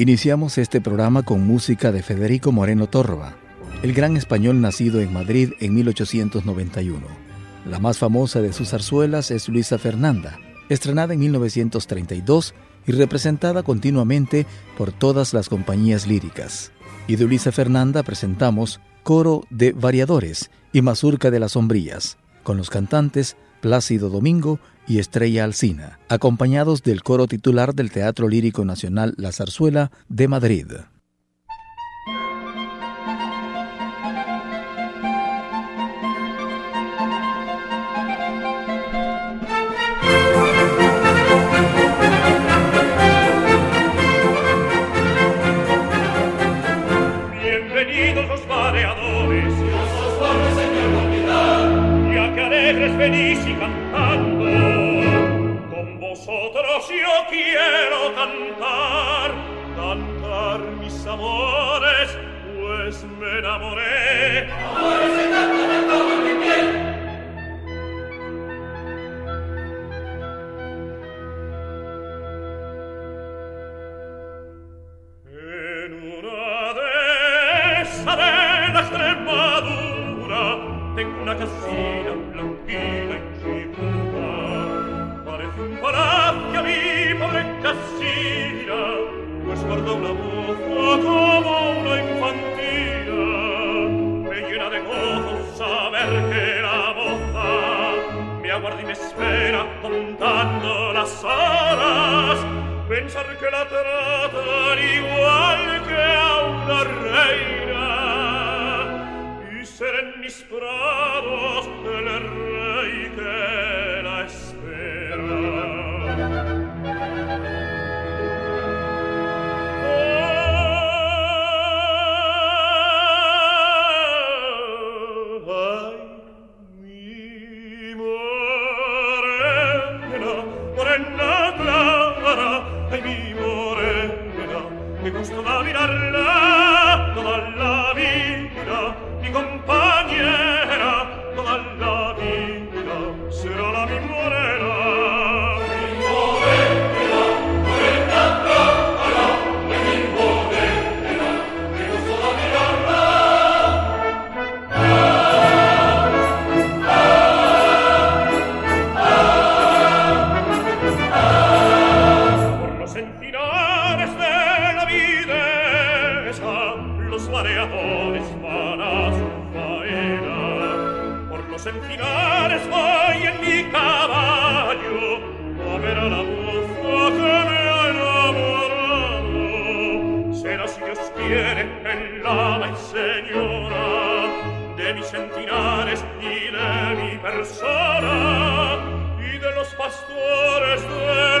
Iniciamos este programa con música de Federico Moreno Torroba, el gran español nacido en Madrid en 1891. La más famosa de sus zarzuelas es Luisa Fernanda, estrenada en 1932 y representada continuamente por todas las compañías líricas. Y de Luisa Fernanda presentamos Coro de Variadores y Mazurca de las Sombrías, con los cantantes Plácido Domingo y Estrella Alcina, acompañados del coro titular del Teatro Lírico Nacional La Zarzuela de Madrid. d'amore amore. mareadores para su faena. Por los encinares voy en mi caballo a la moza que me ha enamorado. Será si Dios quiere enlada y señora de mi centinares y de mi persona y de los pastores de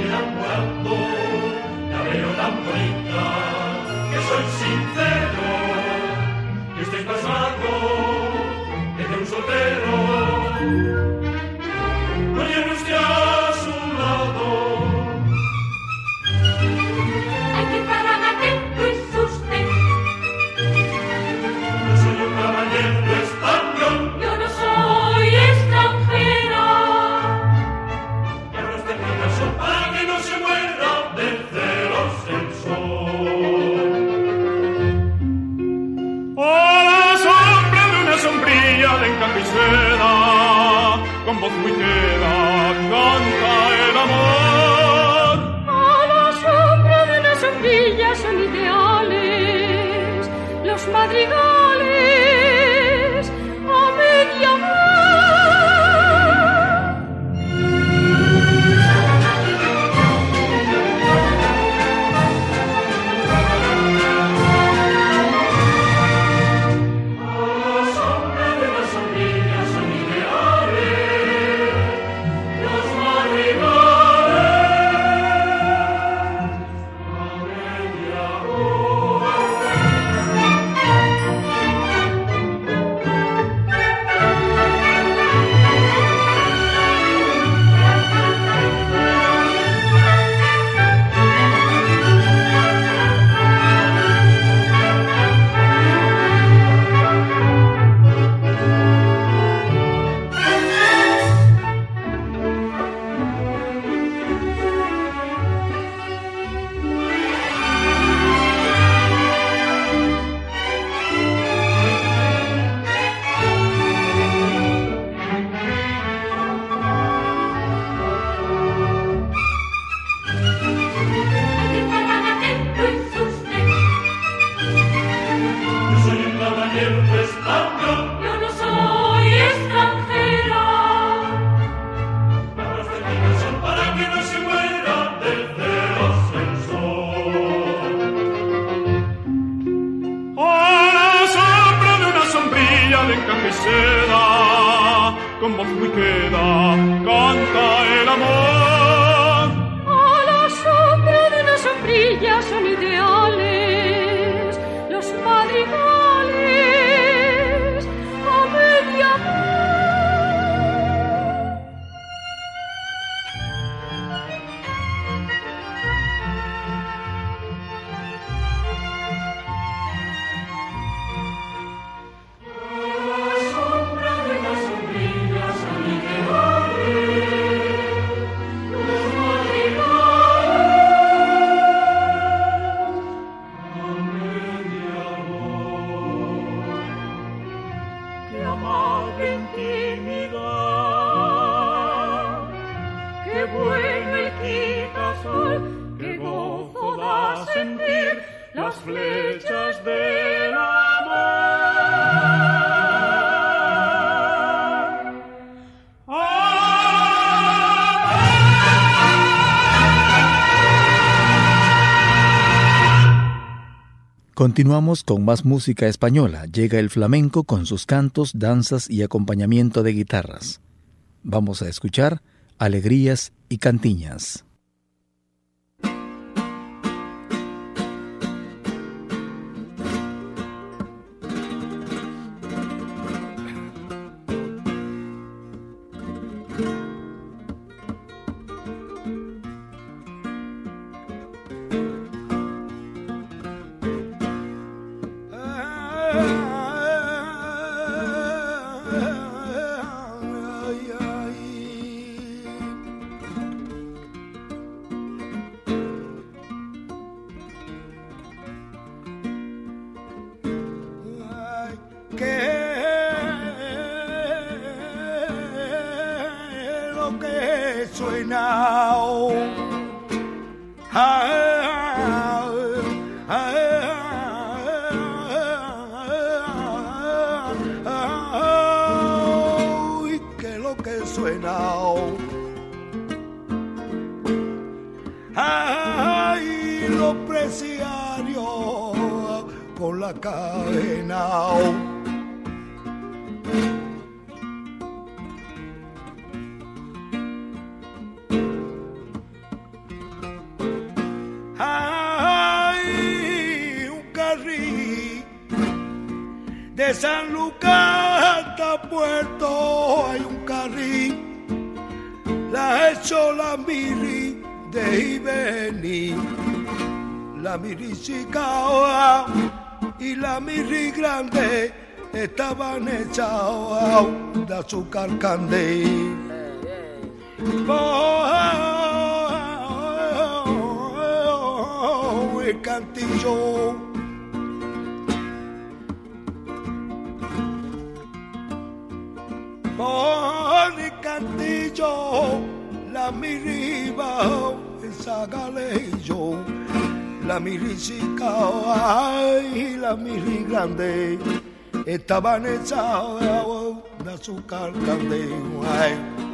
qué gozo da sentir las flechas de la Continuamos con más música española. Llega el flamenco con sus cantos, danzas y acompañamiento de guitarras. Vamos a escuchar Alegrías y Cantiñas. San Lucas hasta Puerto hay un carril, la ha hecho la miri de Ibeni, la miri chica y la miri grande estaban hechas de azúcar candé. Oh, el cantillo por el cantillo, la miriba, esa yo, la miricica, ay, la miri grande, estaban hechas de azúcar grande, ay.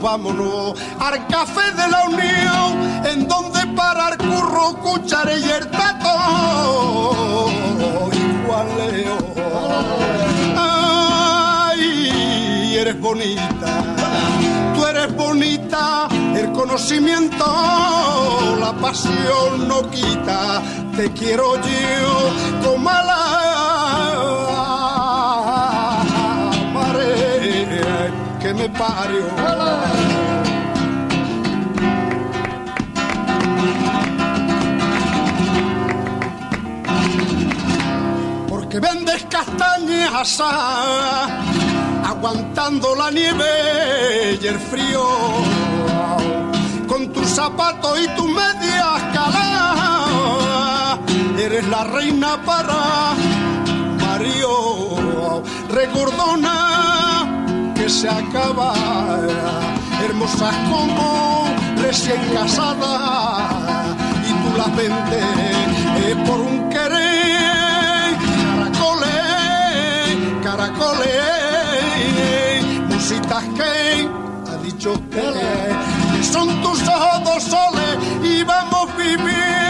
Vámonos al café de la unión, en donde parar curro, cuchare y el tato. Igual leo. Ay, eres bonita, tú eres bonita, el conocimiento, la pasión no quita, te quiero yo como parió. vendes castañas aguantando la nieve y el frío, con tus zapatos y tus medias caladas, eres la reina para Mario. recordona se acaba, hermosas como recién casadas, y tú las vendes eh, por un querer, caracoles, caracoles, musitas que ha dicho que son tus ojos dos soles y vamos viviendo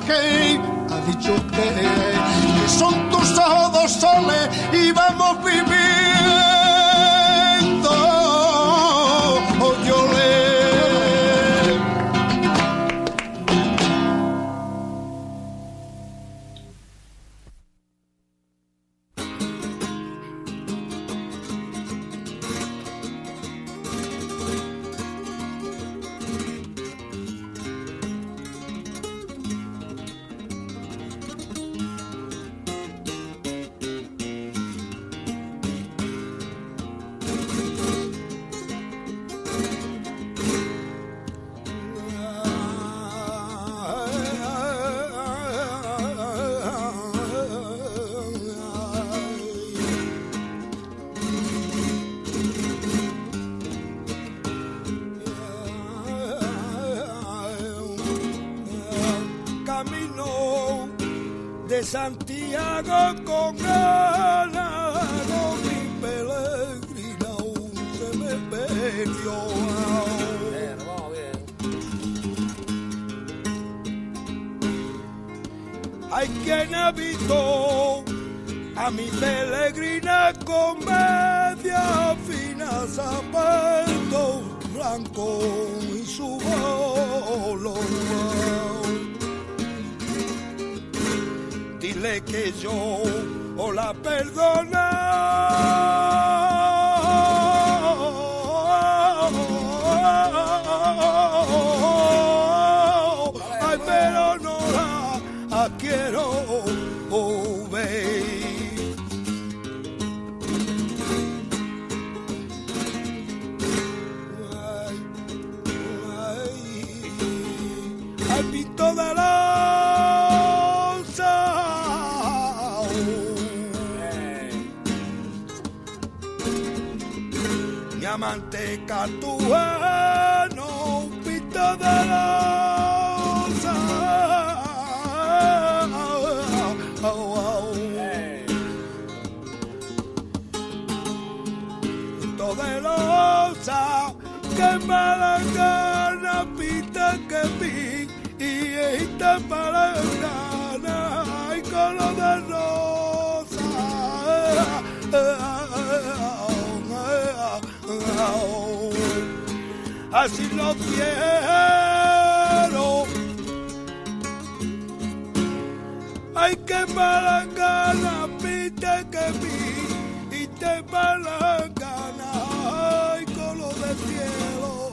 que ha dicho que, son tus ojos soles y vamos viviendo Santiago con ganado mi peregrina se me perdió. Hay quien habitó a mi peregrina con media fina zapato blanco y su bolo dile que yo o la perdona. gato así lo quiero. Hay que palangana, pite que vi, y te palangana, ay, color de cielo.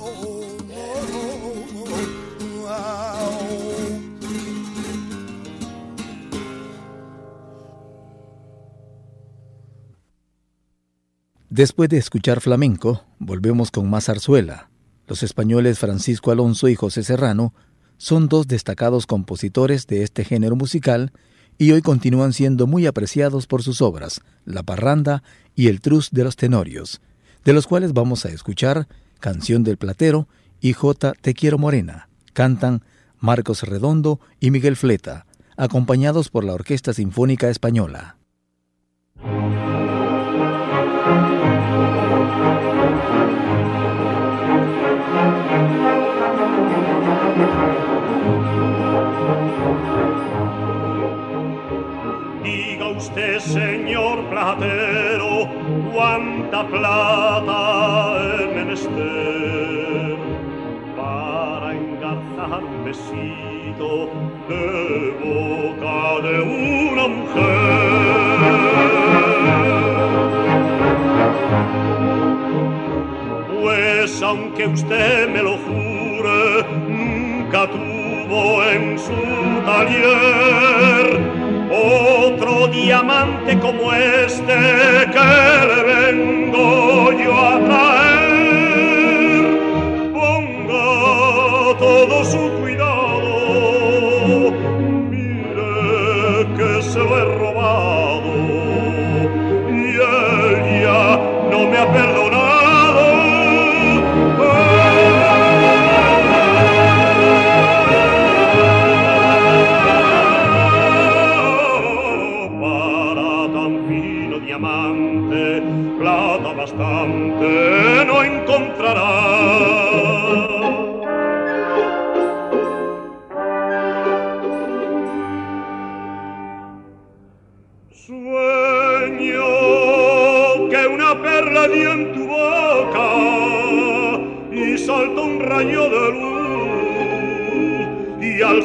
Después de escuchar flamenco, volvemos con más zarzuela. Los españoles Francisco Alonso y José Serrano son dos destacados compositores de este género musical y hoy continúan siendo muy apreciados por sus obras, La Parranda y El Trus de los Tenorios, de los cuales vamos a escuchar Canción del Platero y J. Te Quiero Morena. Cantan Marcos Redondo y Miguel Fleta, acompañados por la Orquesta Sinfónica Española. Usted, señor platero, cuánta plata he menester para engarzar un besito de boca de una mujer. Pues aunque usted me lo jure, nunca tuvo en su taller otro diamante como este que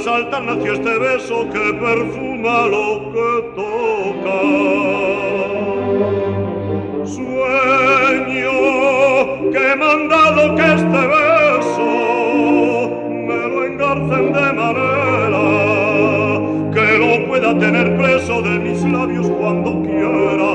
saltar nació este beso que perfuma lo que toca. Sueño que he mandado que este beso me lo engarcen de manera que lo pueda tener preso de mis labios cuando quiera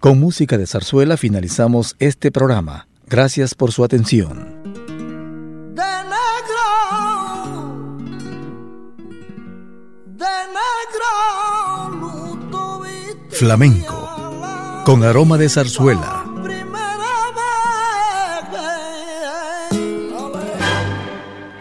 Con música de zarzuela finalizamos este programa. Gracias por su atención. De negro, Flamenco, con aroma de zarzuela